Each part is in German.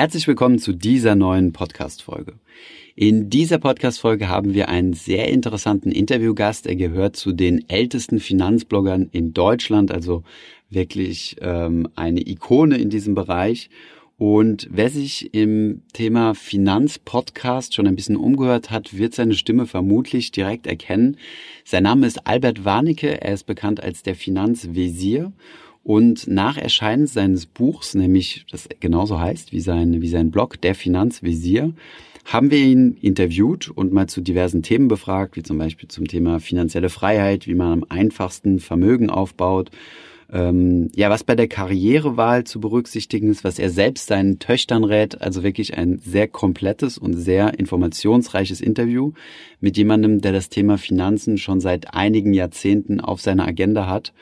Herzlich willkommen zu dieser neuen Podcast-Folge. In dieser Podcast-Folge haben wir einen sehr interessanten Interviewgast. Er gehört zu den ältesten Finanzbloggern in Deutschland, also wirklich ähm, eine Ikone in diesem Bereich. Und wer sich im Thema Finanzpodcast schon ein bisschen umgehört hat, wird seine Stimme vermutlich direkt erkennen. Sein Name ist Albert Warnecke. Er ist bekannt als der Finanzvisier. Und nach Erscheinen seines Buchs, nämlich das genauso heißt wie sein, wie sein Blog, der Finanzvisier, haben wir ihn interviewt und mal zu diversen Themen befragt, wie zum Beispiel zum Thema finanzielle Freiheit, wie man am einfachsten Vermögen aufbaut ähm, ja, was bei der Karrierewahl zu berücksichtigen ist, was er selbst seinen Töchtern rät. Also wirklich ein sehr komplettes und sehr informationsreiches Interview mit jemandem, der das Thema Finanzen schon seit einigen Jahrzehnten auf seiner Agenda hat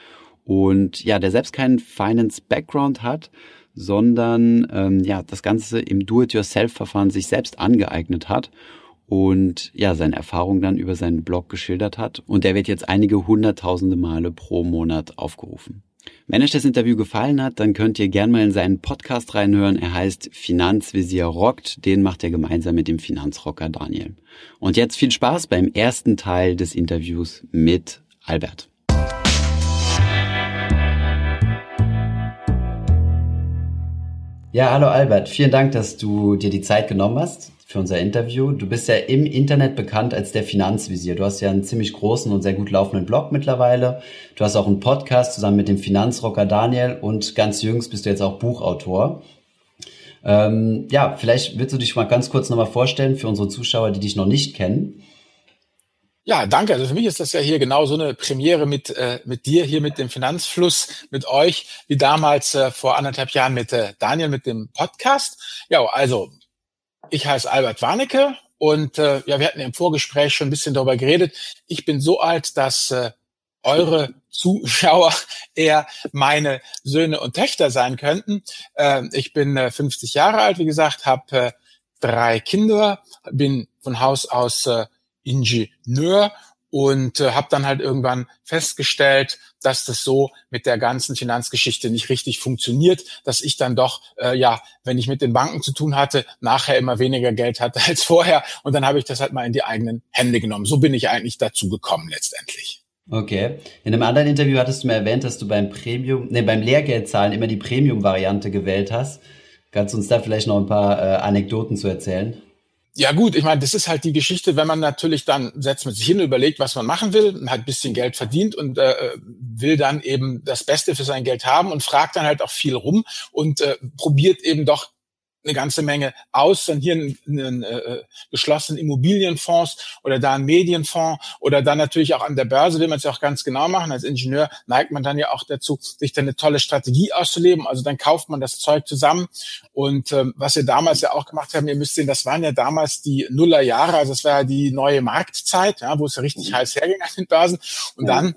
und ja, der selbst keinen Finance-Background hat, sondern ähm, ja, das Ganze im Do-it-yourself-Verfahren sich selbst angeeignet hat und ja, seine Erfahrungen dann über seinen Blog geschildert hat. Und der wird jetzt einige hunderttausende Male pro Monat aufgerufen. Wenn euch das Interview gefallen hat, dann könnt ihr gerne mal in seinen Podcast reinhören. Er heißt Finanzvisier rockt. Den macht er gemeinsam mit dem Finanzrocker Daniel. Und jetzt viel Spaß beim ersten Teil des Interviews mit Albert. Ja, hallo Albert. Vielen Dank, dass du dir die Zeit genommen hast für unser Interview. Du bist ja im Internet bekannt als der Finanzvisier. Du hast ja einen ziemlich großen und sehr gut laufenden Blog mittlerweile. Du hast auch einen Podcast zusammen mit dem Finanzrocker Daniel und ganz jüngst bist du jetzt auch Buchautor. Ähm, ja, vielleicht willst du dich mal ganz kurz nochmal vorstellen für unsere Zuschauer, die dich noch nicht kennen. Ja, danke. Also für mich ist das ja hier genau so eine Premiere mit, äh, mit dir, hier mit dem Finanzfluss, mit euch, wie damals äh, vor anderthalb Jahren mit äh, Daniel mit dem Podcast. Ja, also ich heiße Albert Warnecke und äh, ja, wir hatten im Vorgespräch schon ein bisschen darüber geredet. Ich bin so alt, dass äh, eure Zuschauer eher meine Söhne und Töchter sein könnten. Äh, ich bin äh, 50 Jahre alt, wie gesagt, habe äh, drei Kinder, bin von Haus aus äh, Ingenieur und äh, habe dann halt irgendwann festgestellt, dass das so mit der ganzen Finanzgeschichte nicht richtig funktioniert, dass ich dann doch, äh, ja, wenn ich mit den Banken zu tun hatte, nachher immer weniger Geld hatte als vorher. Und dann habe ich das halt mal in die eigenen Hände genommen. So bin ich eigentlich dazu gekommen letztendlich. Okay. In einem anderen Interview hattest du mir erwähnt, dass du beim Premium, ne, beim Lehrgeldzahlen immer die Premium-Variante gewählt hast. Kannst du uns da vielleicht noch ein paar äh, Anekdoten zu erzählen? Ja gut, ich meine, das ist halt die Geschichte, wenn man natürlich dann setzt man sich hin überlegt, was man machen will, hat bisschen Geld verdient und äh, will dann eben das Beste für sein Geld haben und fragt dann halt auch viel rum und äh, probiert eben doch eine ganze Menge aus, dann hier einen, einen äh, geschlossenen Immobilienfonds oder da einen Medienfonds oder dann natürlich auch an der Börse will man es ja auch ganz genau machen. Als Ingenieur neigt man dann ja auch dazu, sich dann eine tolle Strategie auszuleben. Also dann kauft man das Zeug zusammen. Und ähm, was wir damals ja auch gemacht haben, ihr müsst sehen, das waren ja damals die Nullerjahre, also das war ja die neue Marktzeit, ja, wo es ja richtig mhm. heiß herging an den Börsen. Und dann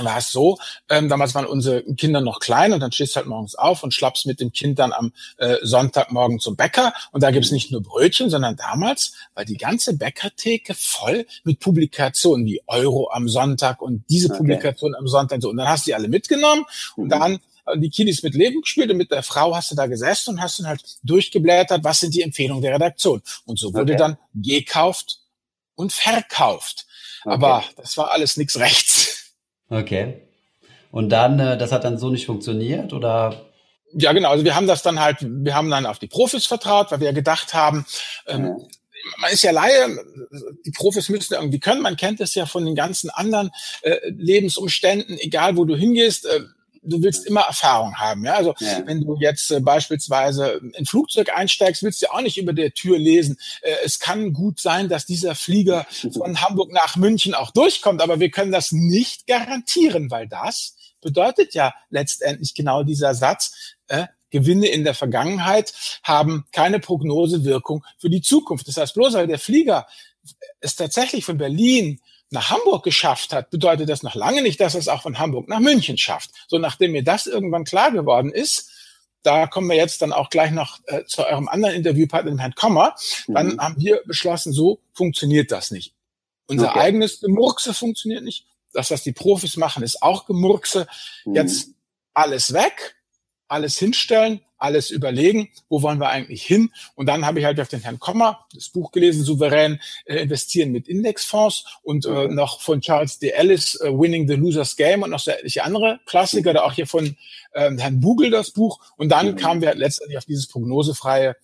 war es so, ähm, damals waren unsere Kinder noch klein und dann stehst du halt morgens auf und schlappst mit dem Kind dann am äh, Sonntagmorgen zum Bäcker und da gibt's nicht nur Brötchen, sondern damals war die ganze Bäckertheke voll mit Publikationen wie Euro am Sonntag und diese okay. Publikation am Sonntag und dann hast du die alle mitgenommen und mhm. dann die Kiddies mit Leben gespielt und mit der Frau hast du da gesessen und hast dann halt durchgeblättert, was sind die Empfehlungen der Redaktion. Und so wurde okay. dann gekauft und verkauft. Okay. Aber das war alles nichts rechts. Okay. Und dann, äh, das hat dann so nicht funktioniert oder? Ja, genau. Also wir haben das dann halt, wir haben dann auf die Profis vertraut, weil wir gedacht haben, ähm, ja. man ist ja Laie, die Profis müssen irgendwie können. Man kennt es ja von den ganzen anderen äh, Lebensumständen, egal wo du hingehst. Äh, du willst immer Erfahrung haben. Ja? Also ja. wenn du jetzt äh, beispielsweise in Flugzeug einsteigst, willst du auch nicht über der Tür lesen. Äh, es kann gut sein, dass dieser Flieger von Hamburg nach München auch durchkommt, aber wir können das nicht garantieren, weil das bedeutet ja letztendlich genau dieser Satz, äh, Gewinne in der Vergangenheit haben keine Prognosewirkung für die Zukunft. Das heißt, bloß weil der Flieger es tatsächlich von Berlin nach Hamburg geschafft hat, bedeutet das noch lange nicht, dass es auch von Hamburg nach München schafft. So nachdem mir das irgendwann klar geworden ist, da kommen wir jetzt dann auch gleich noch äh, zu eurem anderen Interviewpartner, dem Herrn Kommer, mhm. dann haben wir beschlossen, so funktioniert das nicht. Unser okay. eigenes Gemurkse funktioniert nicht. Das, was die Profis machen, ist auch Gemurkse. Mhm. Jetzt alles weg. Alles hinstellen, alles überlegen, wo wollen wir eigentlich hin? Und dann habe ich halt auf den Herrn Kommer das Buch gelesen, souverän äh, investieren mit Indexfonds und äh, noch von Charles D. Ellis, äh, Winning the Loser's Game und noch so etliche andere Klassiker, da auch hier von äh, Herrn Bugel das Buch. Und dann mhm. kamen wir halt letztendlich auf dieses prognosefreie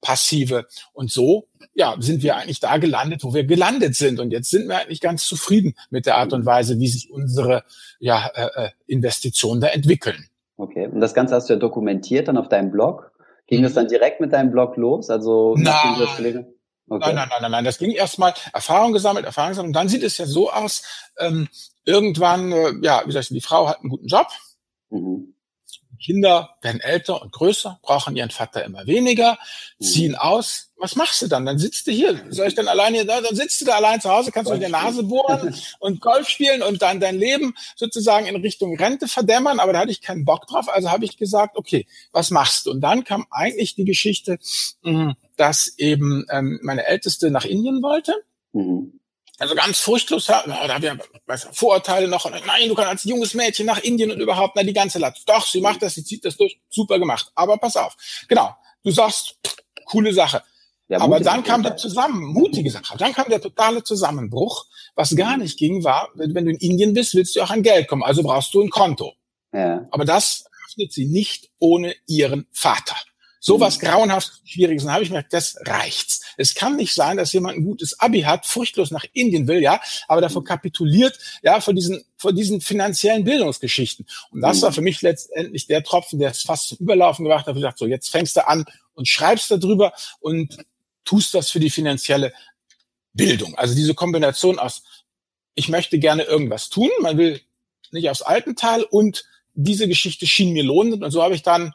passive. Und so, ja, sind wir eigentlich da gelandet, wo wir gelandet sind. Und jetzt sind wir eigentlich ganz zufrieden mit der Art und Weise, wie sich unsere ja, äh, äh Investitionen da entwickeln. Okay. Und das Ganze hast du ja dokumentiert dann auf deinem Blog. Ging mhm. das dann direkt mit deinem Blog los? Also nein. Okay. Nein, nein, nein, nein, nein. Das ging erstmal Erfahrung gesammelt, Erfahrung gesammelt. Und dann sieht es ja so aus, ähm, irgendwann, äh, ja, wie gesagt, die Frau hat einen guten Job. Mhm. Kinder werden älter und größer, brauchen ihren Vater immer weniger, mhm. ziehen aus. Was machst du dann? Dann sitzt du hier. Soll ich dann alleine da? Dann sitzt du da allein zu Hause, kannst du der Nase bohren und Golf spielen und dann dein Leben sozusagen in Richtung Rente verdämmern. Aber da hatte ich keinen Bock drauf. Also habe ich gesagt, okay, was machst du? Und dann kam eigentlich die Geschichte, mhm, dass eben ähm, meine Älteste nach Indien wollte. Mhm. Also ganz furchtlos, da habe ich Vorurteile noch. Nein, du kannst als junges Mädchen nach Indien und überhaupt, na, die ganze Latz. Doch, sie macht das, sie zieht das durch, super gemacht. Aber pass auf. Genau, du sagst, coole Sache. Ja, Aber dann kam der zusammen, mutige Sache. Dann kam der totale Zusammenbruch. Was gar nicht ging, war, wenn du in Indien bist, willst du auch an Geld kommen. Also brauchst du ein Konto. Ja. Aber das öffnet sie nicht ohne ihren Vater. So was mhm. grauenhaft Schwieriges. Dann habe ich mir gedacht, das reicht's. Es kann nicht sein, dass jemand ein gutes Abi hat, furchtlos nach Indien will, ja, aber davor mhm. kapituliert, ja, vor diesen, vor diesen finanziellen Bildungsgeschichten. Und das war mhm. für mich letztendlich der Tropfen, der es fast zum Überlaufen gebracht hat. Ich gesagt, so, jetzt fängst du an und schreibst darüber und tust das für die finanzielle Bildung. Also diese Kombination aus, ich möchte gerne irgendwas tun, man will nicht aufs Altental und diese Geschichte schien mir lohnend und so habe ich dann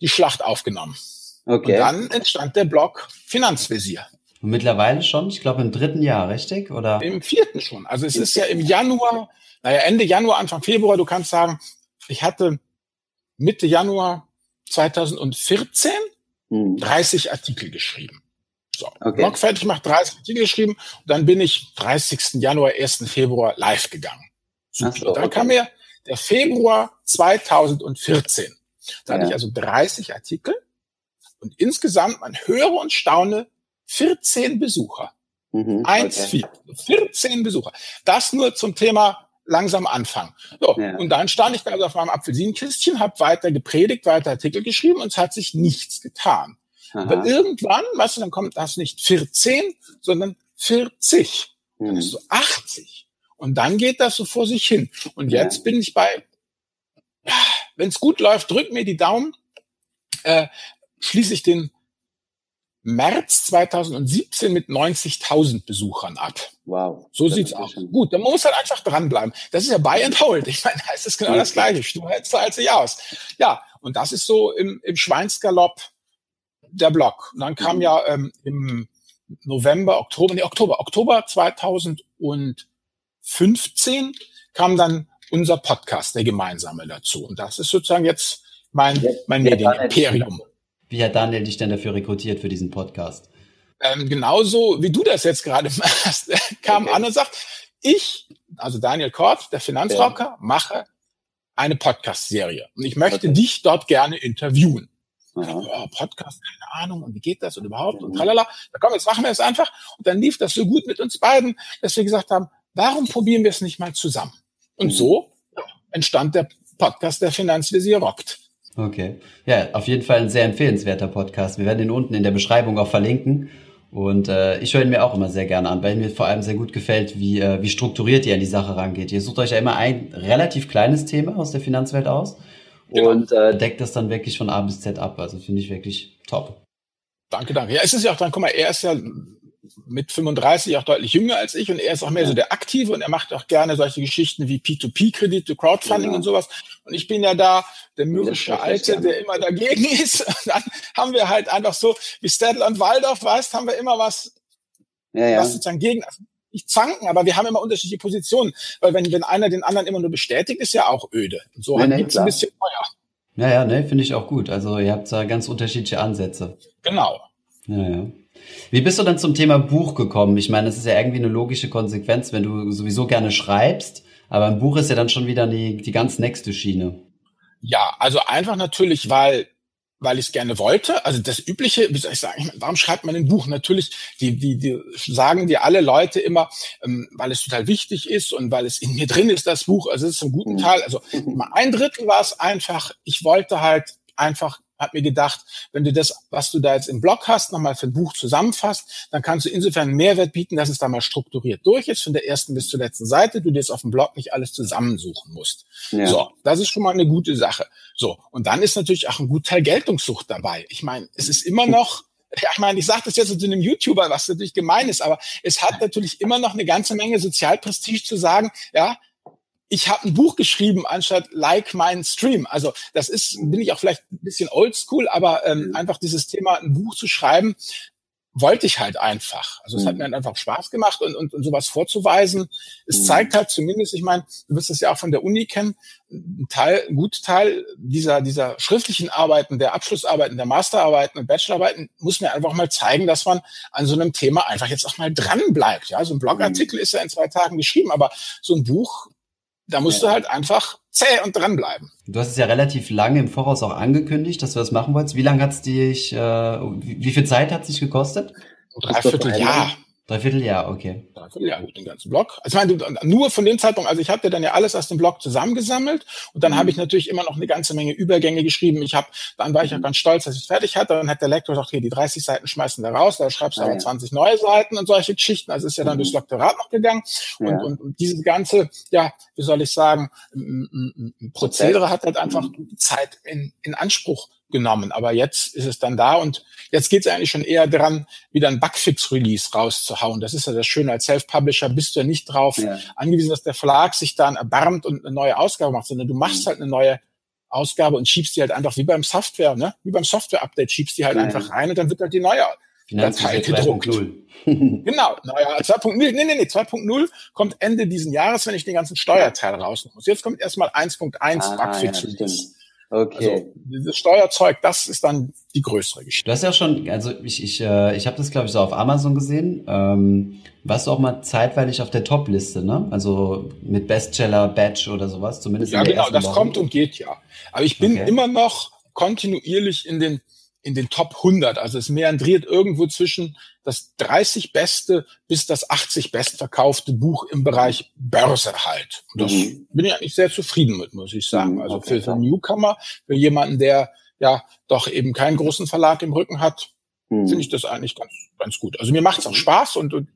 die Schlacht aufgenommen. Okay. Und dann entstand der Blog Finanzvisier. Und mittlerweile schon, ich glaube im dritten Jahr, richtig? Oder? Im vierten schon. Also es ist ja im Januar, naja, Ende Januar, Anfang Februar, du kannst sagen, ich hatte Mitte Januar 2014 hm. 30 Artikel geschrieben. So, okay. Blog fertig gemacht, 30 Artikel geschrieben und dann bin ich 30. Januar, 1. Februar live gegangen. Super. So, dann kam mir der Februar 2014. Da ja. hatte ich also 30 Artikel und insgesamt, man höre und staune, 14 Besucher. Mhm, Eins, okay. vier. 14 Besucher. Das nur zum Thema langsam anfangen. So, ja. Und dann stand ich da also auf meinem Apfelsinenkistchen, habe weiter gepredigt, weiter Artikel geschrieben und es hat sich nichts getan. Aber irgendwann, weißt du, dann kommt das nicht 14, sondern 40. Mhm. Dann ist so 80. Und dann geht das so vor sich hin. Und jetzt ja. bin ich bei wenn es gut läuft, drück mir die Daumen, äh, schließe ich den März 2017 mit 90.000 Besuchern ab. Wow. So sieht's aus. Gut, dann muss halt einfach dranbleiben. Das ist ja Buy and Hold. Ich meine, es ist genau das Gleiche. Du hältst halt sich aus. Ja, und das ist so im, im Schweinsgalopp der Block. Und dann kam mhm. ja ähm, im November, Oktober, nee, Oktober, Oktober 2015 kam dann unser Podcast, der gemeinsame dazu. Und das ist sozusagen jetzt mein, mein Medienimperium. Wie hat Daniel dich denn dafür rekrutiert für diesen Podcast? Ähm, genauso wie du das jetzt gerade machst, kam okay. an und sagt, ich, also Daniel Kort, der Finanzrocker, ja. mache eine Podcast-Serie. Und ich möchte okay. dich dort gerne interviewen. Oh, Podcast, keine Ahnung, und wie geht das und überhaupt und tralala. Da komm, jetzt machen wir es einfach. Und dann lief das so gut mit uns beiden, dass wir gesagt haben, warum probieren wir es nicht mal zusammen? Und mhm. so entstand der Podcast der Finanzvisier rockt. Okay. Ja, auf jeden Fall ein sehr empfehlenswerter Podcast. Wir werden ihn unten in der Beschreibung auch verlinken. Und äh, ich höre ihn mir auch immer sehr gerne an, weil mir vor allem sehr gut gefällt, wie, äh, wie strukturiert ihr an die Sache rangeht. Ihr sucht euch ja immer ein relativ kleines Thema aus der Finanzwelt aus genau. und äh, deckt das dann wirklich von A bis Z ab. Also finde ich wirklich top. Danke, danke. Ja, es ist ja auch dann, guck mal, er ist ja mit 35 auch deutlich jünger als ich und er ist auch mehr ja. so der Aktive und er macht auch gerne solche Geschichten wie P2P-Kredite, Crowdfunding ja. und sowas. Und ich bin ja da der mürrische Alte, der immer dagegen ist. Und dann haben wir halt einfach so, wie Stadler und Waldorf, weißt, haben wir immer was, ja, was sozusagen gegen, nicht zanken, aber wir haben immer unterschiedliche Positionen. Weil wenn, wenn einer den anderen immer nur bestätigt, ist ja auch öde. Und so nee, nee, gibt's ein bisschen Feuer. Ja, ja, ne, finde ich auch gut. Also ihr habt da ganz unterschiedliche Ansätze. Genau. Ja, ja. Wie bist du dann zum Thema Buch gekommen? Ich meine, das ist ja irgendwie eine logische Konsequenz, wenn du sowieso gerne schreibst, aber ein Buch ist ja dann schon wieder die, die ganz nächste Schiene. Ja, also einfach natürlich, weil weil ich es gerne wollte. Also das übliche, wie soll ich sagen, warum schreibt man ein Buch? Natürlich, die, die, die sagen dir alle Leute immer, ähm, weil es total wichtig ist und weil es in mir drin ist, das Buch. Also es ist ein guten mhm. Teil. Also ein Drittel war es einfach, ich wollte halt einfach hab mir gedacht, wenn du das, was du da jetzt im Blog hast, nochmal für ein Buch zusammenfasst, dann kannst du insofern Mehrwert bieten, dass es da mal strukturiert durch ist, von der ersten bis zur letzten Seite, du dir jetzt auf dem Blog nicht alles zusammensuchen musst. Ja. So, das ist schon mal eine gute Sache. So, und dann ist natürlich auch ein gut Teil Geltungssucht dabei. Ich meine, es ist immer noch ja, ich meine, ich sage das jetzt zu einem YouTuber, was natürlich gemein ist, aber es hat natürlich immer noch eine ganze Menge Sozialprestige zu sagen, ja, ich habe ein Buch geschrieben anstatt like mein Stream. Also das ist, bin ich auch vielleicht ein bisschen oldschool, aber ähm, mhm. einfach dieses Thema, ein Buch zu schreiben, wollte ich halt einfach. Also es mhm. hat mir halt einfach Spaß gemacht und, und, und sowas vorzuweisen. Es mhm. zeigt halt zumindest, ich meine, du wirst das ja auch von der Uni kennen, ein Teil, ein guter Teil dieser, dieser schriftlichen Arbeiten, der Abschlussarbeiten, der Masterarbeiten und Bachelorarbeiten muss mir einfach mal zeigen, dass man an so einem Thema einfach jetzt auch mal dran bleibt. Ja, so ein Blogartikel mhm. ist ja in zwei Tagen geschrieben, aber so ein Buch da musst ja. du halt einfach zäh und dranbleiben. Du hast es ja relativ lange im Voraus auch angekündigt, dass du das machen wolltest. Wie lange hat es dich, äh, wie, wie viel Zeit hat es dich gekostet? Dreiviertel Jahr. Dreivierteljahr, okay. Dreivierteljahr, den ganzen Blog. Also ich meine, nur von dem Zeitpunkt, also ich hatte dann ja alles aus dem Blog zusammengesammelt und dann mhm. habe ich natürlich immer noch eine ganze Menge Übergänge geschrieben. Ich habe, dann war ich ja mhm. ganz stolz, dass ich es fertig hatte. Dann hat der Lektor gesagt, okay, die 30 Seiten schmeißen wir raus, da schreibst du ah, aber ja. 20 neue Seiten und solche Geschichten. Also ist ja dann mhm. durchs Doktorat noch gegangen. Und, ja. und, und diese ganze, ja, wie soll ich sagen, Prozedere hat halt einfach mhm. Zeit in, in Anspruch genommen. Aber jetzt ist es dann da und jetzt geht es eigentlich schon eher dran, wieder ein Bugfix-Release rauszuhauen. Das ist ja das Schöne. Als Self-Publisher bist du ja nicht drauf ja. angewiesen, dass der Verlag sich dann erbarmt und eine neue Ausgabe macht, sondern du machst mhm. halt eine neue Ausgabe und schiebst die halt einfach wie beim Software, ne? Wie beim Software-Update schiebst die halt ja. einfach rein und dann wird halt die neue Datei gedruckt. genau, naja, 2.0, nee, nee, nee, 2.0 kommt Ende diesen Jahres, wenn ich den ganzen Steuerteil raus muss. Jetzt kommt erstmal 1.1 ah, Bugfix Release. Ja, Okay. Also dieses Steuerzeug, das ist dann die größere Geschichte. Du hast ja schon, also ich, ich, äh, ich habe das glaube ich so auf Amazon gesehen. Ähm, warst du auch mal zeitweilig auf der Top-Liste, ne? Also mit Bestseller, Badge oder sowas, zumindest. Ja, genau, das Woche. kommt und geht ja. Aber ich bin okay. immer noch kontinuierlich in den in den Top 100. Also es meandriert irgendwo zwischen das 30 beste bis das 80 bestverkaufte Buch im Bereich Börse halt. Und das mhm. bin ich eigentlich sehr zufrieden mit, muss ich sagen. Mhm, also okay, für, für einen Newcomer, für jemanden, der ja doch eben keinen großen Verlag im Rücken hat, mhm. finde ich das eigentlich ganz, ganz gut. Also mir macht es auch Spaß und, und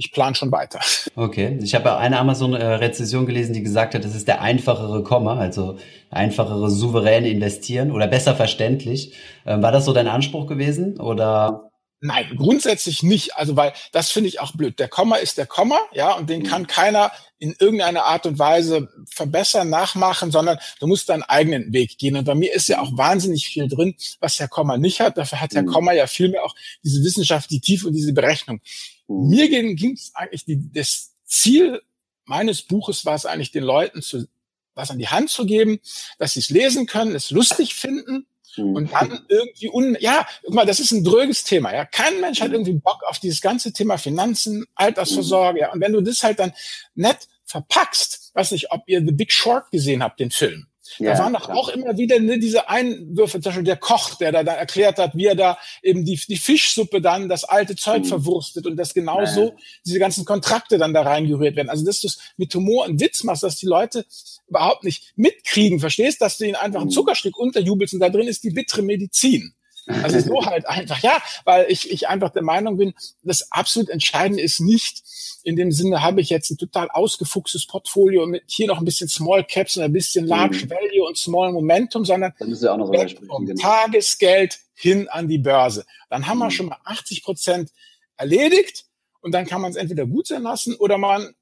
ich plane schon weiter. Okay, ich habe eine Amazon-Rezession gelesen, die gesagt hat, das ist der einfachere Komma, also einfachere souveräne investieren oder besser verständlich. Ähm, war das so dein Anspruch gewesen oder? Nein, grundsätzlich nicht. Also, weil das finde ich auch blöd. Der Komma ist der Komma, ja, und den mhm. kann keiner in irgendeiner Art und Weise verbessern, nachmachen, sondern du musst deinen eigenen Weg gehen. Und bei mir ist ja auch wahnsinnig viel drin, was Herr Komma nicht hat. Dafür hat Herr mhm. Komma ja vielmehr auch diese Wissenschaft, die Tiefe und diese Berechnung. Mhm. Mir ging es eigentlich, die, das Ziel meines Buches war es eigentlich, den Leuten zu, was an die Hand zu geben, dass sie es lesen können, es lustig finden mhm. und dann irgendwie un, ja, guck mal, das ist ein dröges Thema, ja. Kein Mensch hat mhm. irgendwie Bock auf dieses ganze Thema Finanzen, Altersvorsorge, ja. Und wenn du das halt dann nett verpackst, weiß nicht, ob ihr The Big Short gesehen habt, den Film. Ja, da waren doch auch immer wieder ne, diese Einwürfe, zum Beispiel der Koch, der da, da erklärt hat, wie er da eben die, die Fischsuppe dann das alte Zeug mhm. verwurstet und dass genau so diese ganzen Kontrakte dann da reingerührt werden. Also dass du es mit Humor und Witz machst, dass die Leute überhaupt nicht mitkriegen, verstehst, dass du ihnen einfach ein mhm. Zuckerstück unterjubelst und da drin ist die bittere Medizin. Also so halt einfach, ja, weil ich, ich einfach der Meinung bin, das absolut Entscheidende ist nicht, in dem Sinne habe ich jetzt ein total ausgefuchstes Portfolio mit hier noch ein bisschen Small Caps und ein bisschen Large mhm. Value und Small Momentum, sondern ja auch noch vom genau. Tagesgeld hin an die Börse. Dann haben mhm. wir schon mal 80 Prozent erledigt und dann kann man es entweder gut sein lassen oder man,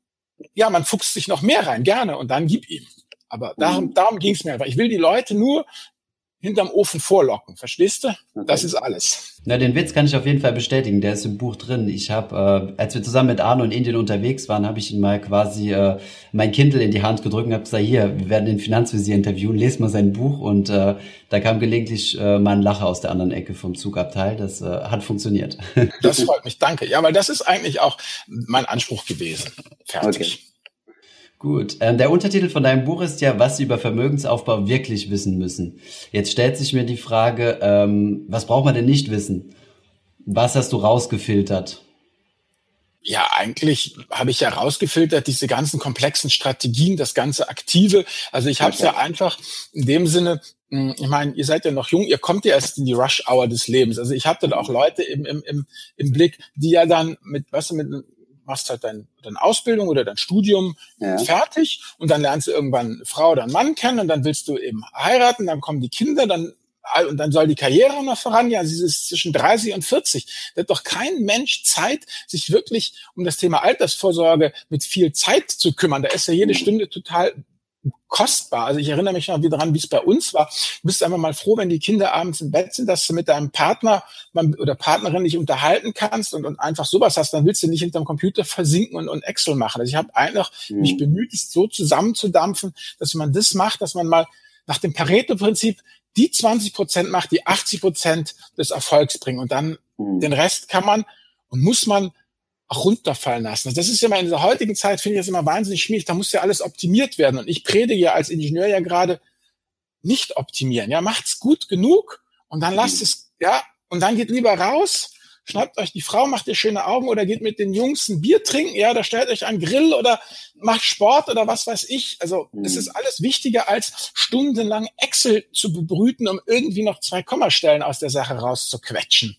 ja, man fuchst sich noch mehr rein, gerne und dann gib ihm. Aber darum, mhm. darum ging es mir einfach. Ich will die Leute nur hinterm Ofen vorlocken. Verstehst du? Okay. Das ist alles. Na, den Witz kann ich auf jeden Fall bestätigen. Der ist im Buch drin. Ich habe, äh, als wir zusammen mit Arno in Indien unterwegs waren, habe ich ihm mal quasi äh, mein Kindle in die Hand gedrückt und habe gesagt, hier, wir werden den Finanzvisier interviewen, lest mal sein Buch. Und äh, da kam gelegentlich äh, mal ein Lacher aus der anderen Ecke vom Zugabteil. Das äh, hat funktioniert. Das freut mich, danke. Ja, weil das ist eigentlich auch mein Anspruch gewesen. Fertig. Okay. Gut. Ähm, der Untertitel von deinem Buch ist ja, was Sie über Vermögensaufbau wirklich wissen müssen. Jetzt stellt sich mir die Frage, ähm, was braucht man denn nicht wissen? Was hast du rausgefiltert? Ja, eigentlich habe ich ja rausgefiltert diese ganzen komplexen Strategien, das ganze Aktive. Also ich habe es okay. ja einfach in dem Sinne, hm, ich meine, ihr seid ja noch jung, ihr kommt ja erst in die Rush-Hour des Lebens. Also ich hatte da auch Leute im, im, im, im Blick, die ja dann mit, was weißt du, mit machst halt dein, deine Ausbildung oder dein Studium ja. fertig und dann lernst du irgendwann eine Frau oder einen Mann kennen und dann willst du eben heiraten, dann kommen die Kinder, dann und dann soll die Karriere noch voran, ja, sie ist zwischen 30 und 40. Da hat doch kein Mensch Zeit, sich wirklich um das Thema Altersvorsorge mit viel Zeit zu kümmern. Da ist ja jede mhm. Stunde total kostbar. Also ich erinnere mich noch wieder daran, wie es bei uns war. Du bist einfach mal froh, wenn die Kinder abends im Bett sind, dass du mit deinem Partner oder Partnerin dich unterhalten kannst und, und einfach sowas hast. Dann willst du nicht hinterm Computer versinken und, und Excel machen. Also ich habe einfach mhm. mich bemüht, es so zusammenzudampfen, dass man das macht, dass man mal nach dem Pareto-Prinzip die 20 Prozent macht, die 80 Prozent des Erfolgs bringen. Und dann mhm. den Rest kann man und muss man auch runterfallen lassen. Das ist ja immer in der heutigen Zeit, finde ich das immer wahnsinnig schwierig. Da muss ja alles optimiert werden. Und ich predige ja als Ingenieur ja gerade nicht optimieren. Ja, macht's gut genug und dann lasst es, ja, und dann geht lieber raus, schnappt euch die Frau, macht ihr schöne Augen oder geht mit den Jungs ein Bier trinken, ja, da stellt euch einen Grill oder macht Sport oder was weiß ich. Also es ist alles wichtiger, als stundenlang Excel zu bebrüten, um irgendwie noch zwei Kommastellen aus der Sache rauszuquetschen.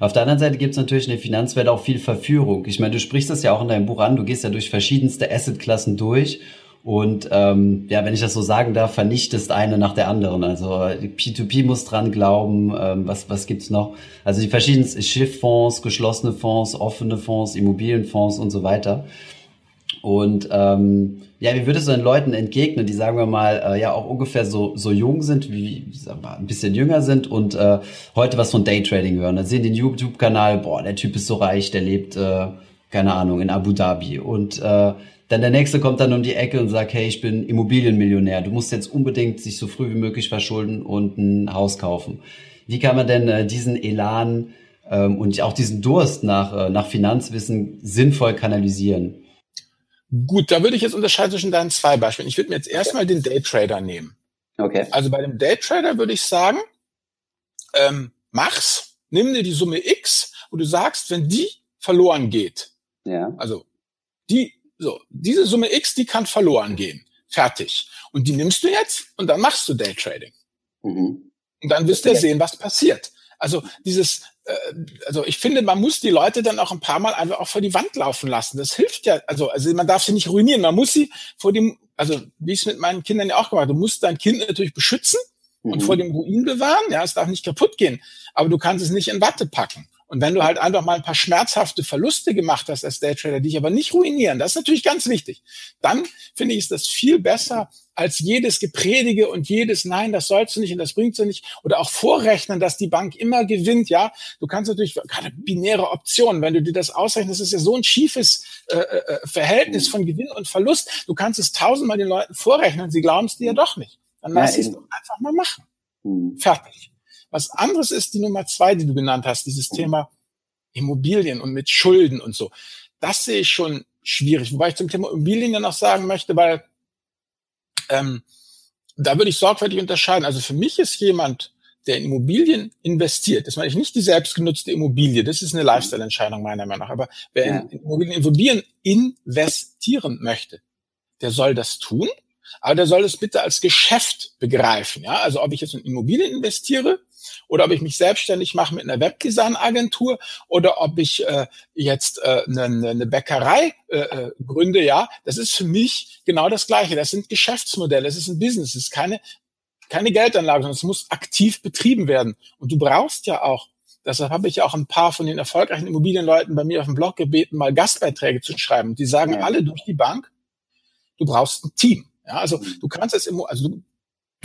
Auf der anderen Seite gibt es natürlich in der Finanzwelt auch viel Verführung. Ich meine, du sprichst das ja auch in deinem Buch an, du gehst ja durch verschiedenste Assetklassen durch und ähm, ja, wenn ich das so sagen darf, vernichtest eine nach der anderen. Also P2P muss dran glauben. Ähm, was was gibt's noch? Also die verschiedenen Schifffonds, geschlossene Fonds, offene Fonds, Immobilienfonds und so weiter. Und ähm, ja, wie würdest du den Leuten entgegnen, die sagen wir mal äh, ja auch ungefähr so so jung sind, wie sagen wir, ein bisschen jünger sind und äh, heute was von Daytrading hören? Dann sehen den YouTube-Kanal, boah, der Typ ist so reich, der lebt äh, keine Ahnung in Abu Dhabi und äh, dann der nächste kommt dann um die Ecke und sagt, hey, ich bin Immobilienmillionär. Du musst jetzt unbedingt sich so früh wie möglich verschulden und ein Haus kaufen. Wie kann man denn äh, diesen Elan ähm, und auch diesen Durst nach, äh, nach Finanzwissen sinnvoll kanalisieren? Gut, da würde ich jetzt unterscheiden zwischen deinen zwei Beispielen. Ich würde mir jetzt erstmal den Daytrader nehmen. Okay. Also bei dem Daytrader würde ich sagen, ähm, mach's, nimm dir die Summe X und du sagst, wenn die verloren geht, ja. also die, so, diese Summe X, die kann verloren gehen. Fertig. Und die nimmst du jetzt und dann machst du Daytrading. Mhm. Und dann wirst du ja sehen, was passiert. Also dieses, also ich finde, man muss die Leute dann auch ein paar Mal einfach auch vor die Wand laufen lassen. Das hilft ja, also, also man darf sie nicht ruinieren. Man muss sie vor dem, also wie ich es mit meinen Kindern ja auch gemacht habe, du musst dein Kind natürlich beschützen mhm. und vor dem Ruin bewahren. Ja, es darf nicht kaputt gehen, aber du kannst es nicht in Watte packen. Und wenn du halt einfach mal ein paar schmerzhafte Verluste gemacht hast als Daytrader, die dich aber nicht ruinieren, das ist natürlich ganz wichtig, dann finde ich, ist das viel besser als jedes Gepredige und jedes Nein, das sollst du nicht und das bringt du nicht. Oder auch vorrechnen, dass die Bank immer gewinnt. Ja, du kannst natürlich gerade binäre Optionen, wenn du dir das ausrechnest, ist ja so ein schiefes äh, äh, Verhältnis von Gewinn und Verlust. Du kannst es tausendmal den Leuten vorrechnen, sie glauben es dir ja doch nicht. Dann lass ja, es doch einfach mal machen. Mhm. Fertig. Was anderes ist die Nummer zwei, die du genannt hast, dieses mhm. Thema Immobilien und mit Schulden und so. Das sehe ich schon schwierig. Wobei ich zum Thema Immobilien ja noch sagen möchte, weil ähm, da würde ich sorgfältig unterscheiden. Also für mich ist jemand, der in Immobilien investiert, das meine ich nicht die selbstgenutzte Immobilie, das ist eine mhm. Lifestyle-Entscheidung meiner Meinung nach, aber wer ja. in Immobilien, Immobilien investieren möchte, der soll das tun, aber der soll es bitte als Geschäft begreifen. Ja, also ob ich jetzt in Immobilien investiere oder ob ich mich selbstständig mache mit einer Webdesign-Agentur oder ob ich äh, jetzt äh, eine, eine Bäckerei äh, äh, gründe, ja, das ist für mich genau das Gleiche. Das sind Geschäftsmodelle, es ist ein Business, es ist keine, keine Geldanlage, sondern es muss aktiv betrieben werden. Und du brauchst ja auch Deshalb habe ich ja auch ein paar von den erfolgreichen Immobilienleuten bei mir auf dem Blog gebeten, mal Gastbeiträge zu schreiben. Die sagen ja. alle durch die Bank, du brauchst ein Team. Ja, also mhm. du kannst es immer, also du,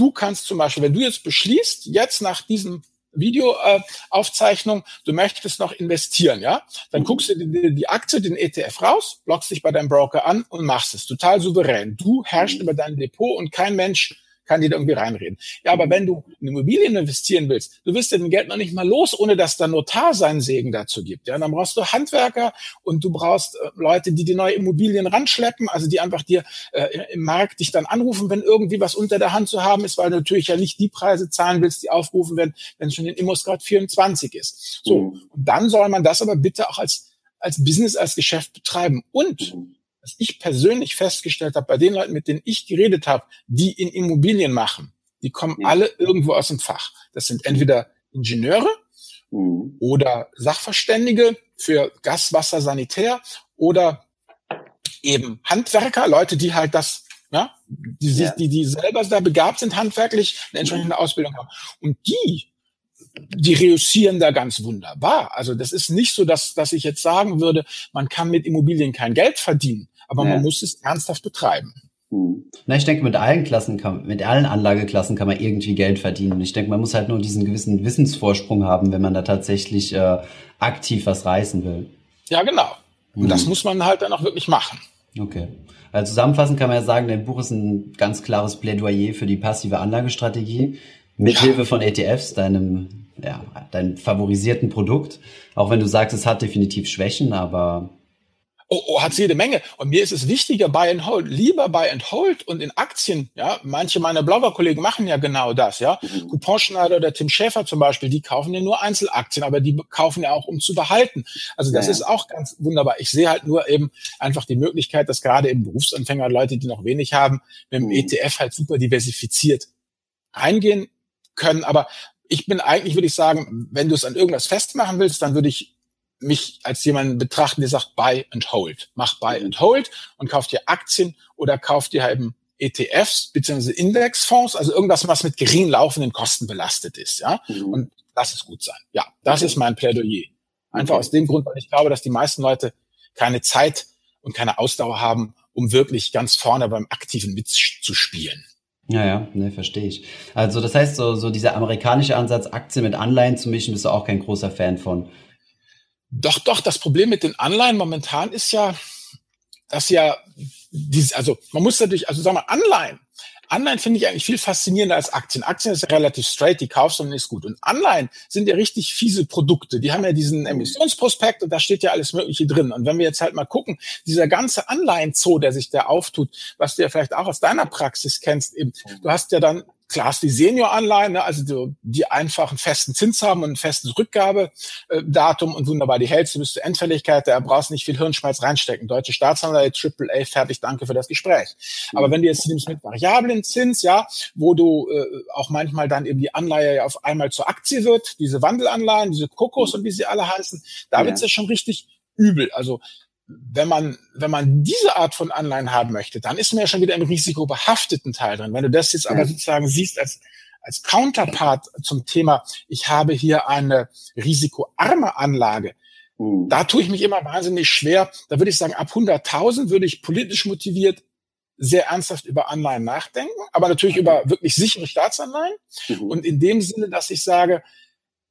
du kannst zum Beispiel, wenn du jetzt beschließt, jetzt nach diesem Videoaufzeichnung, äh, du möchtest noch investieren, ja, dann mhm. guckst du die, die Aktie, den ETF raus, loggst dich bei deinem Broker an und machst es total souverän. Du herrschst mhm. über dein Depot und kein Mensch kann dir da irgendwie reinreden. Ja, aber wenn du in Immobilien investieren willst, du wirst ja dein Geld noch nicht mal los, ohne dass der Notar seinen Segen dazu gibt. Ja, dann brauchst du Handwerker und du brauchst äh, Leute, die die neue Immobilien ranschleppen, also die einfach dir äh, im Markt dich dann anrufen, wenn irgendwie was unter der Hand zu haben ist, weil du natürlich ja nicht die Preise zahlen willst, die aufgerufen werden, wenn es schon in Immos gerade 24 ist. So, mhm. und dann soll man das aber bitte auch als als Business, als Geschäft betreiben. Und mhm. Was ich persönlich festgestellt habe, bei den Leuten, mit denen ich geredet habe, die in Immobilien machen, die kommen ja. alle irgendwo aus dem Fach. Das sind entweder Ingenieure mhm. oder Sachverständige für Gas, Wasser, Sanitär oder eben Handwerker, Leute, die halt das, ja, die, ja. die, die selber da begabt sind, handwerklich eine entsprechende Ausbildung haben. Und die die reüssieren da ganz wunderbar. Also das ist nicht so, dass, dass ich jetzt sagen würde, man kann mit Immobilien kein Geld verdienen, aber ja. man muss es ernsthaft betreiben. Hm. Na, ich denke, mit allen Klassen kann, mit allen Anlageklassen kann man irgendwie Geld verdienen. Ich denke, man muss halt nur diesen gewissen Wissensvorsprung haben, wenn man da tatsächlich äh, aktiv was reißen will. Ja, genau. Und hm. das muss man halt dann auch wirklich machen. Okay. Also zusammenfassend kann man ja sagen, dein Buch ist ein ganz klares Plädoyer für die passive Anlagestrategie. Mithilfe ja. von ETFs, deinem ja, dein favorisierten Produkt. Auch wenn du sagst, es hat definitiv Schwächen, aber Oh, oh, hat jede Menge. Und mir ist es wichtiger, Buy and Hold. Lieber Buy and Hold und in Aktien, ja. Manche meiner Blogger-Kollegen machen ja genau das, ja. Mhm. Couponschneider oder Tim Schäfer zum Beispiel, die kaufen ja nur Einzelaktien, aber die kaufen ja auch, um zu behalten. Also das ja. ist auch ganz wunderbar. Ich sehe halt nur eben einfach die Möglichkeit, dass gerade eben Berufsanfänger, Leute, die noch wenig haben, mit dem mhm. ETF halt super diversifiziert reingehen können. Aber ich bin eigentlich, würde ich sagen, wenn du es an irgendwas festmachen willst, dann würde ich mich als jemanden betrachten, der sagt Buy and Hold. Mach Buy and Hold und kauf dir Aktien oder kauf dir eben ETFs bzw. Indexfonds, also irgendwas, was mit geringen laufenden Kosten belastet ist, ja. Mhm. Und lass es gut sein. Ja, das okay. ist mein Plädoyer. Einfach okay. aus dem Grund, weil ich glaube, dass die meisten Leute keine Zeit und keine Ausdauer haben, um wirklich ganz vorne beim aktiven mitzuspielen. Ja, ja, ne, verstehe ich. Also das heißt, so, so dieser amerikanische Ansatz, Aktien mit Anleihen zu mischen, bist du auch kein großer Fan von. Doch, doch, das Problem mit den Anleihen momentan ist ja, dass ja, diese, also man muss natürlich, also sagen wir Anleihen Anleihen finde ich eigentlich viel faszinierender als Aktien. Aktien ist ja relativ straight, die kaufst und ist gut. Und Anleihen sind ja richtig fiese Produkte. Die haben ja diesen Emissionsprospekt und da steht ja alles Mögliche drin. Und wenn wir jetzt halt mal gucken, dieser ganze Anleihenzoo, der sich da auftut, was du ja vielleicht auch aus deiner Praxis kennst, eben, du hast ja dann Klar hast die Senior-Anleihen, ne, also die, die einfachen festen Zins haben und ein festes Rückgabedatum und wunderbar, die hältst du bis zur Endfälligkeit, da brauchst du nicht viel Hirnschmalz reinstecken. Deutsche Staatsanleihe, AAA, fertig, danke für das Gespräch. Aber wenn du jetzt nimmst mit variablen Zins, ja, wo du äh, auch manchmal dann eben die Anleihe ja auf einmal zur Aktie wird, diese Wandelanleihen, diese Kokos und wie sie alle heißen, da ja. wird's ja schon richtig übel. Also wenn man, wenn man diese Art von Anleihen haben möchte, dann ist man ja schon wieder im risikobehafteten Teil drin. Wenn du das jetzt aber sozusagen siehst als, als Counterpart zum Thema, ich habe hier eine risikoarme Anlage, mhm. da tue ich mich immer wahnsinnig schwer. Da würde ich sagen, ab 100.000 würde ich politisch motiviert sehr ernsthaft über Anleihen nachdenken, aber natürlich mhm. über wirklich sichere Staatsanleihen. Mhm. Und in dem Sinne, dass ich sage,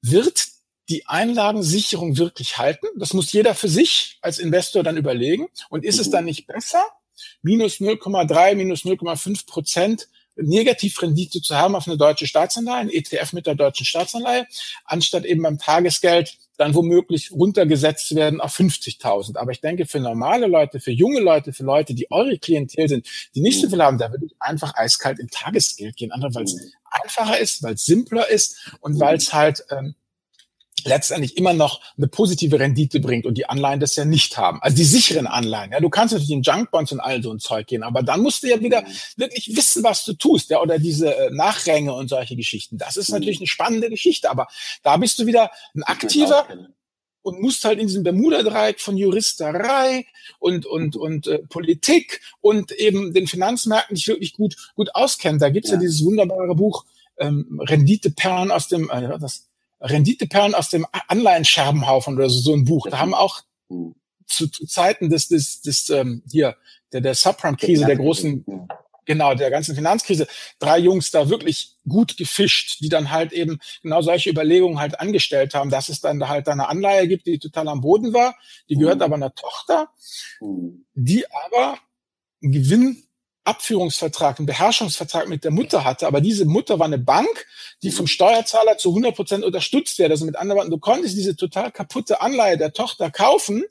wird die Einlagensicherung wirklich halten? Das muss jeder für sich als Investor dann überlegen. Und ist mhm. es dann nicht besser, minus 0,3, minus 0,5 Prozent Negativrendite zu haben auf eine deutsche Staatsanleihe, ein ETF mit der deutschen Staatsanleihe, anstatt eben beim Tagesgeld dann womöglich runtergesetzt werden auf 50.000. Aber ich denke, für normale Leute, für junge Leute, für Leute, die eure Klientel sind, die nicht so mhm. viel haben, da würde ich einfach eiskalt in Tagesgeld gehen. Andere, weil es mhm. einfacher ist, weil es simpler ist und weil es halt ähm, letztendlich immer noch eine positive Rendite bringt und die Anleihen das ja nicht haben. Also die sicheren Anleihen. Ja, du kannst natürlich in Junkbonds und all so ein Zeug gehen, aber dann musst du ja wieder mhm. wirklich wissen, was du tust, ja, oder diese äh, Nachränge und solche Geschichten. Das ist mhm. natürlich eine spannende Geschichte, aber da bist du wieder ein aktiver und musst halt in diesem Bermuda-Dreieck von Juristerei und und und äh, Politik und eben den Finanzmärkten nicht wirklich gut gut auskennen. Da gibt's ja, ja dieses wunderbare Buch ähm, Renditeperlen aus dem äh, das Renditeperlen aus dem Anleihenscherbenhaufen oder so, so ein Buch. Da haben auch zu, zu Zeiten des, des, des ähm, hier, der, der Subprime-Krise, der großen, genau, der ganzen Finanzkrise, drei Jungs da wirklich gut gefischt, die dann halt eben genau solche Überlegungen halt angestellt haben, dass es dann halt eine Anleihe gibt, die total am Boden war, die gehört mhm. aber einer Tochter, mhm. die aber einen Gewinn Abführungsvertrag, einen Beherrschungsvertrag mit der Mutter hatte, aber diese Mutter war eine Bank, die vom Steuerzahler zu 100 Prozent unterstützt wird. Also mit anderen Worten, du konntest diese total kaputte Anleihe der Tochter kaufen,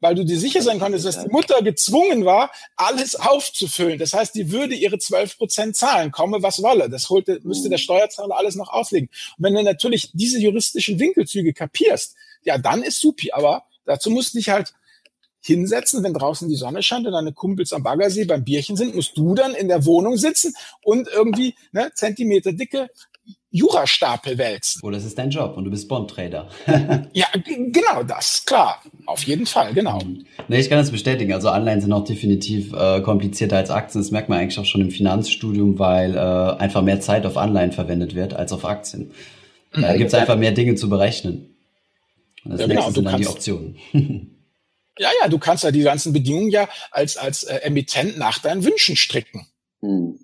weil du dir sicher sein konntest, dass die Mutter gezwungen war, alles aufzufüllen. Das heißt, die würde ihre 12 Prozent zahlen, komme was wolle. Das holte, müsste der Steuerzahler alles noch auslegen. Und wenn du natürlich diese juristischen Winkelzüge kapierst, ja, dann ist supi. Aber dazu musst du dich halt hinsetzen, wenn draußen die Sonne scheint und deine Kumpels am Baggersee beim Bierchen sind, musst du dann in der Wohnung sitzen und irgendwie ne, Zentimeter dicke Jurastapel wälzen. Oh, das ist dein Job und du bist Bond-Trader. ja, genau das, klar. Auf jeden Fall, genau. Mhm. Nee, ich kann das bestätigen. Also Anleihen sind auch definitiv äh, komplizierter als Aktien. Das merkt man eigentlich auch schon im Finanzstudium, weil äh, einfach mehr Zeit auf Anleihen verwendet wird als auf Aktien. Da gibt es einfach mehr Dinge zu berechnen. Und das ja, genau. sind dann die Optionen. Ja, ja, du kannst ja die ganzen Bedingungen ja als, als äh, Emittent nach deinen Wünschen stricken. Hm.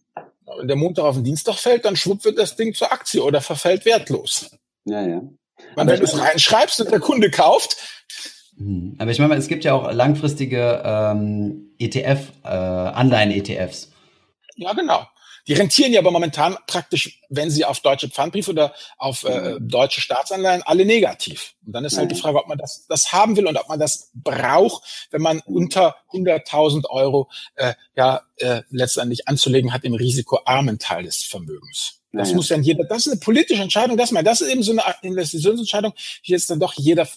Wenn der Montag auf den Dienstag fällt, dann schwupp wird das Ding zur Aktie oder verfällt wertlos. Ja, ja. Und wenn du es reinschreibst und der Kunde kauft. Hm. Aber ich meine, es gibt ja auch langfristige ähm, ETF, äh, Anleihen-ETFs. Ja, genau. Die rentieren ja aber momentan praktisch, wenn sie auf deutsche Pfandbriefe oder auf äh, mhm. deutsche Staatsanleihen, alle negativ. Und dann ist halt die mhm. Frage, ob man das, das haben will und ob man das braucht, wenn man mhm. unter 100.000 Euro äh, ja äh, letztendlich anzulegen hat im risikoarmen Teil des Vermögens. Das ja, muss dann jeder, das ist eine politische Entscheidung, das, mal, das ist eben so eine Investitionsentscheidung, die jetzt dann doch jeder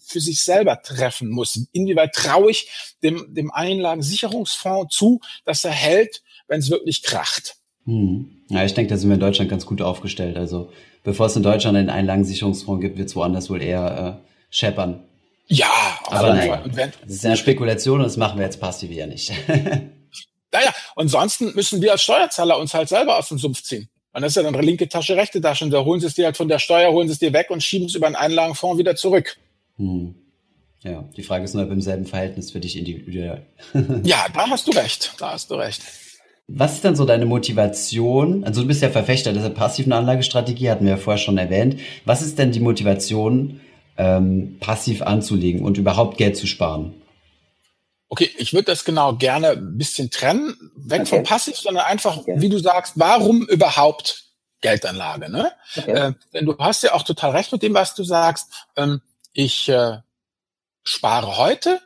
für sich selber treffen muss. Inwieweit traue ich dem, dem Einlagensicherungsfonds zu, dass er hält, wenn es wirklich kracht? Hm. Ja, ich denke, da sind wir in Deutschland ganz gut aufgestellt. Also bevor es in Deutschland einen Einlagensicherungsfonds gibt, wird es woanders wohl eher äh, scheppern. Ja, aber nein, das ist eine Spekulation und das machen wir jetzt passiv ja nicht. naja, ansonsten müssen wir als Steuerzahler uns halt selber aus dem Sumpf ziehen. Und das ist ja dann linke Tasche, rechte Tasche. Und da holen sie es dir halt von der Steuer, holen sie es dir weg und schieben es über einen Einlagenfonds wieder zurück. Hm. Ja, die Frage ist nur, ob im selben Verhältnis für dich individuell. ja, da hast du recht. Da hast du recht. Was ist denn so deine Motivation? Also du bist ja Verfechter dieser passiven Anlagestrategie, hatten wir ja vorher schon erwähnt. Was ist denn die Motivation, ähm, passiv anzulegen und überhaupt Geld zu sparen? Okay, ich würde das genau gerne ein bisschen trennen, weg okay. von passiv, sondern einfach, okay. wie du sagst, warum überhaupt Geldanlage? Ne? Okay. Äh, denn du hast ja auch total recht mit dem, was du sagst. Ähm, ich äh, spare heute,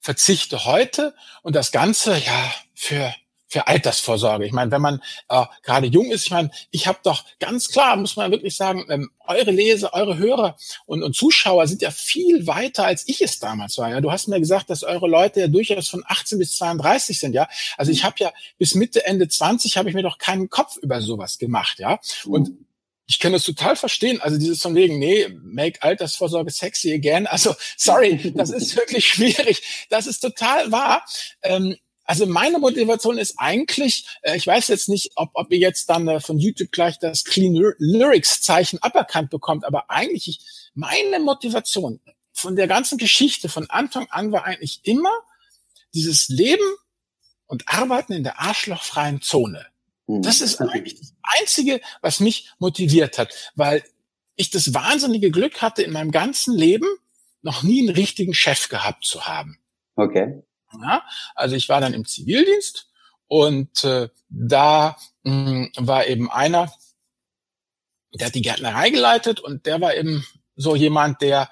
verzichte heute und das Ganze ja für für Altersvorsorge. Ich meine, wenn man äh, gerade jung ist, ich meine, ich habe doch ganz klar, muss man wirklich sagen, ähm, eure Leser, eure Hörer und, und Zuschauer sind ja viel weiter, als ich es damals war. Ja, du hast mir gesagt, dass eure Leute ja durchaus von 18 bis 32 sind. Ja, also ich habe ja bis Mitte Ende 20 habe ich mir doch keinen Kopf über sowas gemacht. Ja, und mhm. ich kann das total verstehen. Also dieses von wegen, nee, make Altersvorsorge sexy again. Also sorry, das ist wirklich schwierig. Das ist total wahr. Ähm, also meine Motivation ist eigentlich, äh, ich weiß jetzt nicht, ob, ob ihr jetzt dann äh, von YouTube gleich das Clean Lyrics Zeichen aberkannt bekommt, aber eigentlich ich, meine Motivation von der ganzen Geschichte von Anfang an war eigentlich immer dieses Leben und Arbeiten in der arschlochfreien Zone. Hm. Das ist eigentlich das Einzige, was mich motiviert hat, weil ich das wahnsinnige Glück hatte, in meinem ganzen Leben noch nie einen richtigen Chef gehabt zu haben. Okay. Ja, also ich war dann im Zivildienst und äh, da mh, hm, war eben einer, der hat die Gärtnerei geleitet und der war eben so jemand, der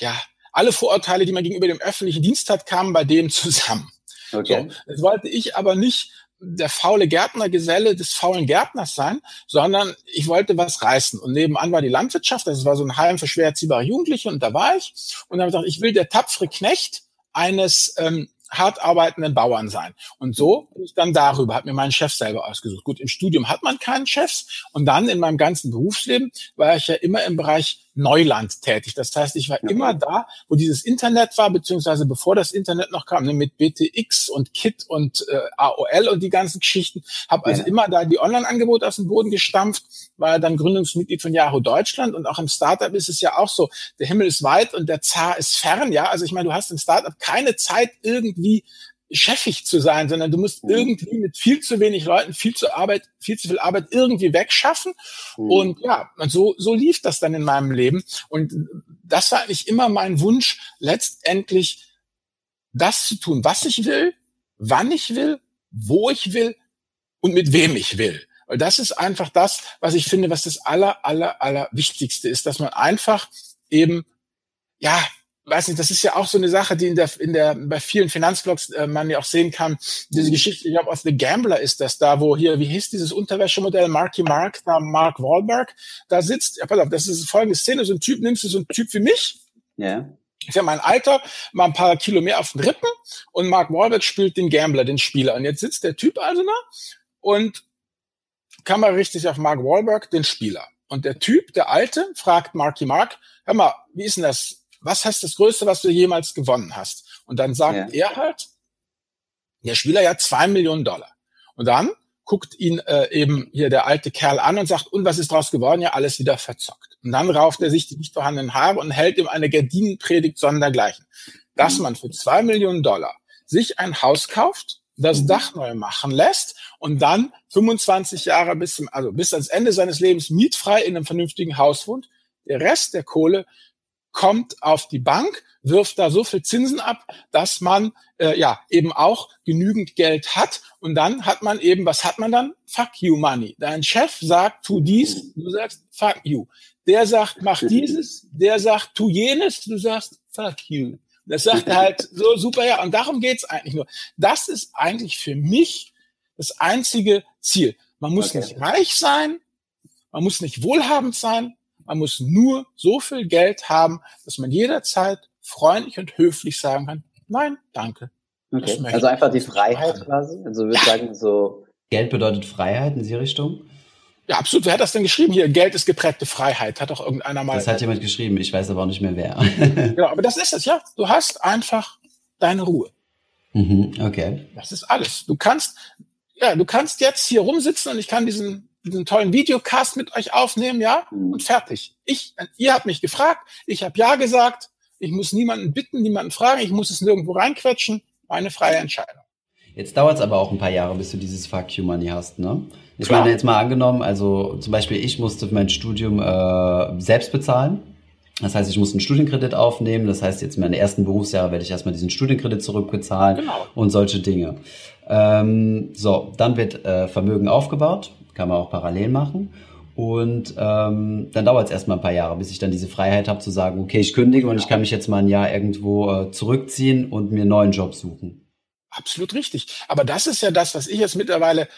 ja alle Vorurteile, die man gegenüber dem öffentlichen Dienst hat, kamen bei dem zusammen. Okay. So, das wollte ich aber nicht der faule Gärtnergeselle des faulen Gärtners sein, sondern ich wollte was reißen. Und nebenan war die Landwirtschaft, das war so ein Heim für schwer erziehbare Jugendliche und da war ich. Und dann habe ich gedacht, ich will der tapfere Knecht eines ähm, hart arbeitenden Bauern sein. Und so bin ich dann darüber, habe mir meinen Chef selber ausgesucht. Gut, im Studium hat man keinen Chefs und dann in meinem ganzen Berufsleben war ich ja immer im Bereich Neuland tätig. Das heißt, ich war ja. immer da, wo dieses Internet war, beziehungsweise bevor das Internet noch kam, ne, mit BTX und KIT und äh, AOL und die ganzen Geschichten, habe also ja. immer da die Online-Angebote aus dem Boden gestampft, war dann Gründungsmitglied von Yahoo Deutschland und auch im Startup ist es ja auch so, der Himmel ist weit und der Zar ist fern, ja, also ich meine, du hast im Startup keine Zeit irgendwie chefig zu sein, sondern du musst mhm. irgendwie mit viel zu wenig Leuten viel zu Arbeit, viel zu viel Arbeit irgendwie wegschaffen. Mhm. Und ja, so, so lief das dann in meinem Leben. Und das war eigentlich immer mein Wunsch, letztendlich das zu tun, was ich will, wann ich will, wo ich will und mit wem ich will. Weil das ist einfach das, was ich finde, was das aller, aller, aller Wichtigste ist, dass man einfach eben, ja, weiß nicht, das ist ja auch so eine Sache, die in der, in der, bei vielen Finanzblogs äh, man ja auch sehen kann. Diese Geschichte, ich glaube, aus The Gambler ist das da, wo hier, wie hieß dieses Unterwäschemodell, Marky Mark, da Mark Wahlberg, da sitzt, ja, pass auf, das ist folgende Szene, so ein Typ, nimmst du so ein Typ wie mich, ja. Ich habe mein Alter, mal ein paar Kilo mehr auf den Rippen und Mark Wahlberg spielt den Gambler, den Spieler. Und jetzt sitzt der Typ also da und Kamera richtig auf Mark Wahlberg, den Spieler. Und der Typ, der Alte, fragt Marky Mark, hör mal, wie ist denn das? Was heißt das Größte, was du jemals gewonnen hast? Und dann sagt ja. er halt, der Spieler ja zwei Millionen Dollar. Und dann guckt ihn äh, eben hier der alte Kerl an und sagt, und was ist draus geworden? Ja, alles wieder verzockt. Und dann rauft er sich die nicht vorhandenen Haare und hält ihm eine Gardinenpredigt sondergleichen. Dass mhm. man für zwei Millionen Dollar sich ein Haus kauft, das mhm. Dach neu machen lässt und dann 25 Jahre bis zum, also bis ans Ende seines Lebens mietfrei in einem vernünftigen Haus wohnt. Der Rest der Kohle kommt auf die Bank, wirft da so viel Zinsen ab, dass man äh, ja eben auch genügend Geld hat und dann hat man eben, was hat man dann? Fuck you money. Dein Chef sagt, tu dies, du sagst fuck you. Der sagt, mach dieses, der sagt, tu jenes, du sagst fuck you. Das sagt er halt so super, ja. Und darum geht's eigentlich nur. Das ist eigentlich für mich das einzige Ziel. Man muss okay. nicht reich sein, man muss nicht wohlhabend sein, man muss nur so viel Geld haben, dass man jederzeit freundlich und höflich sagen kann, nein, danke. Okay. Also einfach die Freiheit quasi. Also würde ja. sagen, so. Geld bedeutet Freiheit in die Richtung? Ja, absolut. Wer hat das denn geschrieben? Hier, Geld ist geprägte Freiheit. Hat doch irgendeiner mal. Das hat jemand geschrieben. Ich weiß aber auch nicht mehr wer. genau, aber das ist es, ja. Du hast einfach deine Ruhe. Mhm, okay. Das ist alles. Du kannst, ja, du kannst jetzt hier rumsitzen und ich kann diesen, diesen tollen Videocast mit euch aufnehmen, ja, mhm. und fertig. Ich, ihr habt mich gefragt, ich habe ja gesagt, ich muss niemanden bitten, niemanden fragen, ich muss es nirgendwo reinquetschen. Meine freie Entscheidung. Jetzt dauert es aber auch ein paar Jahre, bis du dieses Fuck You Money hast, ne? Ich Klar. meine, jetzt mal angenommen, also zum Beispiel ich musste mein Studium äh, selbst bezahlen. Das heißt, ich muss einen Studienkredit aufnehmen. Das heißt, jetzt in meinen ersten Berufsjahre werde ich erstmal diesen Studienkredit zurückbezahlen genau. und solche Dinge. Ähm, so, dann wird äh, Vermögen aufgebaut, kann man auch parallel machen. Und ähm, dann dauert es erstmal ein paar Jahre, bis ich dann diese Freiheit habe zu sagen, okay, ich kündige und ich kann mich jetzt mal ein Jahr irgendwo äh, zurückziehen und mir einen neuen Job suchen. Absolut richtig. Aber das ist ja das, was ich jetzt mittlerweile,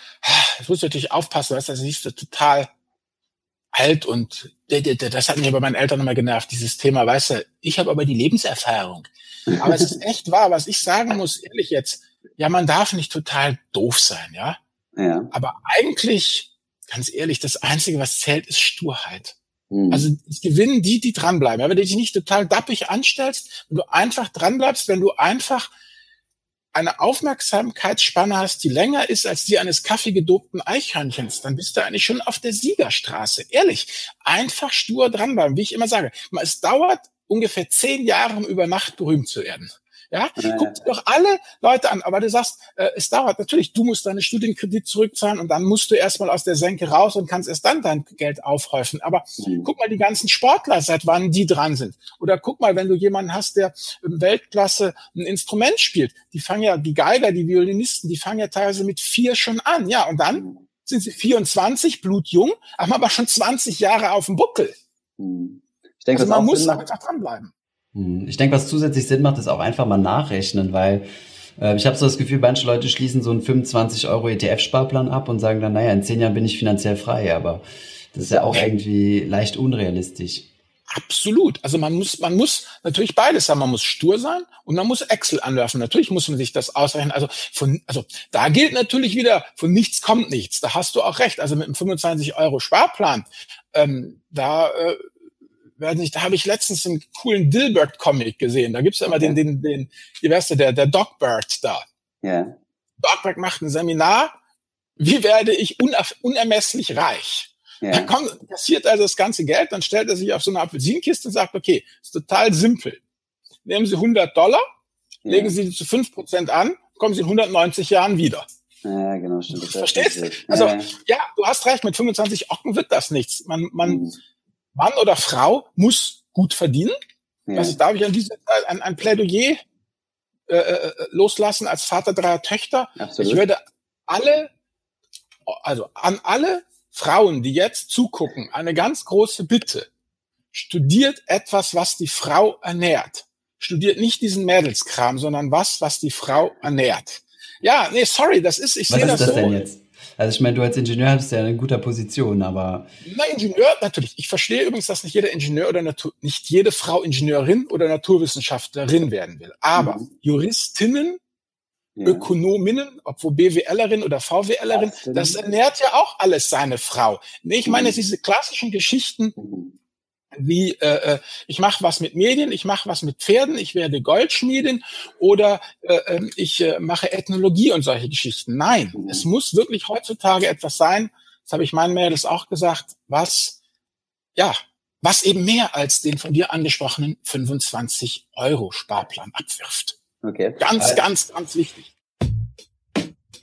ich muss natürlich aufpassen, dass das nicht so total alt und das hat mich bei meinen Eltern immer genervt, dieses Thema, weißt du, ich habe aber die Lebenserfahrung. Aber es ist echt wahr, was ich sagen muss, ehrlich jetzt, ja, man darf nicht total doof sein, ja. Ja. Aber eigentlich, ganz ehrlich, das Einzige, was zählt, ist Sturheit. Mhm. Also es gewinnen die, die dranbleiben. Ja, wenn du dich nicht total dappig anstellst, wenn du einfach dranbleibst, wenn du einfach eine Aufmerksamkeitsspanne hast, die länger ist als die eines kaffeegedobten Eichhörnchens, dann bist du eigentlich schon auf der Siegerstraße. Ehrlich, einfach stur dranbleiben, wie ich immer sage. Es dauert ungefähr zehn Jahre, um über Nacht berühmt zu werden. Ja, ja. guck dir doch alle Leute an. Aber du sagst, äh, es dauert natürlich, du musst deine Studienkredit zurückzahlen und dann musst du erstmal aus der Senke raus und kannst erst dann dein Geld aufhäufen. Aber mhm. guck mal die ganzen Sportler, seit wann die dran sind. Oder guck mal, wenn du jemanden hast, der im Weltklasse ein Instrument spielt, die fangen ja, die Geiger, die Violinisten, die fangen ja teilweise mit vier schon an. Ja, und dann mhm. sind sie 24, blutjung, haben aber schon 20 Jahre auf dem Buckel. Mhm. Ich denke, also man muss einfach dranbleiben. Hm. Ich denke, was zusätzlich Sinn macht, ist auch einfach mal nachrechnen, weil äh, ich habe so das Gefühl, manche Leute schließen so einen 25 Euro ETF-Sparplan ab und sagen dann, naja, in zehn Jahren bin ich finanziell frei, aber das ist ja auch irgendwie leicht unrealistisch. Absolut. Also man muss, man muss natürlich beides haben. Man muss stur sein und man muss Excel anwerfen. Natürlich muss man sich das ausrechnen. Also von, also da gilt natürlich wieder, von nichts kommt nichts. Da hast du auch recht. Also mit einem 25 Euro Sparplan, ähm, da äh, weiß nicht, da habe ich letztens einen coolen Dilbert-Comic gesehen. Da gibt's ja immer okay. den, den, den, wie weißt du, der, der Dogbird da. Ja. Yeah. Dogbird macht ein Seminar, wie werde ich unermesslich reich? Yeah. Dann kommt, passiert also das ganze Geld, dann stellt er sich auf so eine Apfelsinkiste und sagt, okay, ist total simpel. Nehmen Sie 100 Dollar, yeah. legen Sie die zu 5% an, kommen Sie in 190 Jahren wieder. Ja, genau, stimmt. Verstehst du? Also, ja. ja, du hast recht, mit 25 Ocken wird das nichts. Man, man, mhm. Mann oder Frau muss gut verdienen. Ja. Also darf ich an dieser Zeit ein, ein Plädoyer äh, äh, loslassen als Vater dreier Töchter. Absolut. Ich würde alle, also an alle Frauen, die jetzt zugucken, eine ganz große Bitte. Studiert etwas, was die Frau ernährt. Studiert nicht diesen Mädelskram, sondern was, was die Frau ernährt. Ja, nee, sorry, das ist, ich sehe das, das so. denn jetzt? Also ich meine, du als Ingenieur bist ja in guter Position, aber. Na, Ingenieur, natürlich. Ich verstehe übrigens, dass nicht jeder Ingenieur oder Natur, nicht jede Frau Ingenieurin oder Naturwissenschaftlerin werden will. Aber mhm. Juristinnen, ja. Ökonominnen, obwohl BWLerin oder VWLerin, das ernährt ja auch alles seine Frau. Ich meine, mhm. diese klassischen Geschichten, mhm wie äh, äh, ich mache was mit Medien, ich mache was mit Pferden, ich werde Goldschmiedin oder äh, ähm, ich äh, mache Ethnologie und solche Geschichten. Nein, es muss wirklich heutzutage etwas sein, das habe ich meinen Mädels auch gesagt, was ja, was eben mehr als den von dir angesprochenen 25 Euro Sparplan abwirft. Okay. Ganz, ganz, ganz wichtig.